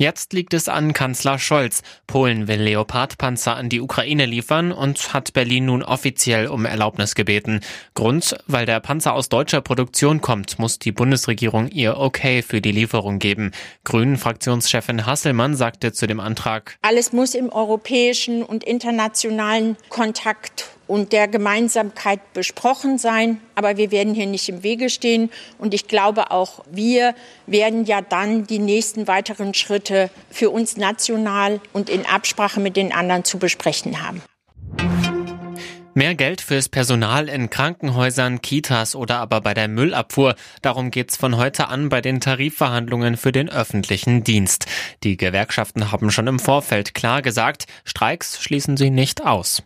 Jetzt liegt es an Kanzler Scholz. Polen will Leopardpanzer an die Ukraine liefern und hat Berlin nun offiziell um Erlaubnis gebeten. Grund, weil der Panzer aus deutscher Produktion kommt, muss die Bundesregierung ihr Okay für die Lieferung geben. Grünen-Fraktionschefin Hasselmann sagte zu dem Antrag, Alles muss im europäischen und internationalen Kontakt und der Gemeinsamkeit besprochen sein. Aber wir werden hier nicht im Wege stehen. Und ich glaube, auch wir werden ja dann die nächsten weiteren Schritte für uns national und in Absprache mit den anderen zu besprechen haben. Mehr Geld fürs Personal in Krankenhäusern, Kitas oder aber bei der Müllabfuhr. Darum geht's von heute an bei den Tarifverhandlungen für den öffentlichen Dienst. Die Gewerkschaften haben schon im Vorfeld klar gesagt, Streiks schließen sie nicht aus.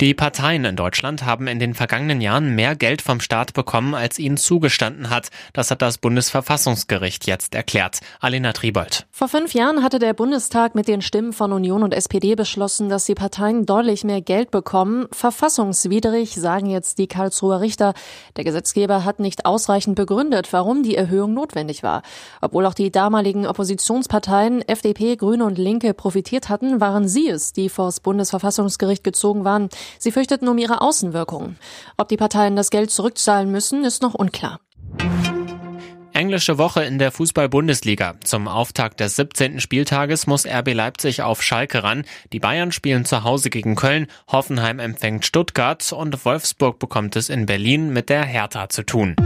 Die Parteien in Deutschland haben in den vergangenen Jahren mehr Geld vom Staat bekommen, als ihnen zugestanden hat. Das hat das Bundesverfassungsgericht jetzt erklärt. Alena Tribold. Vor fünf Jahren hatte der Bundestag mit den Stimmen von Union und SPD beschlossen, dass die Parteien deutlich mehr Geld bekommen. Verfassungswidrig, sagen jetzt die Karlsruher Richter. Der Gesetzgeber hat nicht ausreichend begründet, warum die Erhöhung notwendig war. Obwohl auch die damaligen Oppositionsparteien FDP, Grüne und Linke profitiert hatten, waren sie es, die vors Bundesverfassungsgericht gezogen waren. Sie fürchteten um ihre Außenwirkungen. Ob die Parteien das Geld zurückzahlen müssen, ist noch unklar. Englische Woche in der Fußball-Bundesliga. Zum Auftakt des 17. Spieltages muss RB Leipzig auf Schalke ran. Die Bayern spielen zu Hause gegen Köln, Hoffenheim empfängt Stuttgart und Wolfsburg bekommt es in Berlin mit der Hertha zu tun.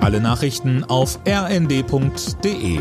Alle Nachrichten auf rnd.de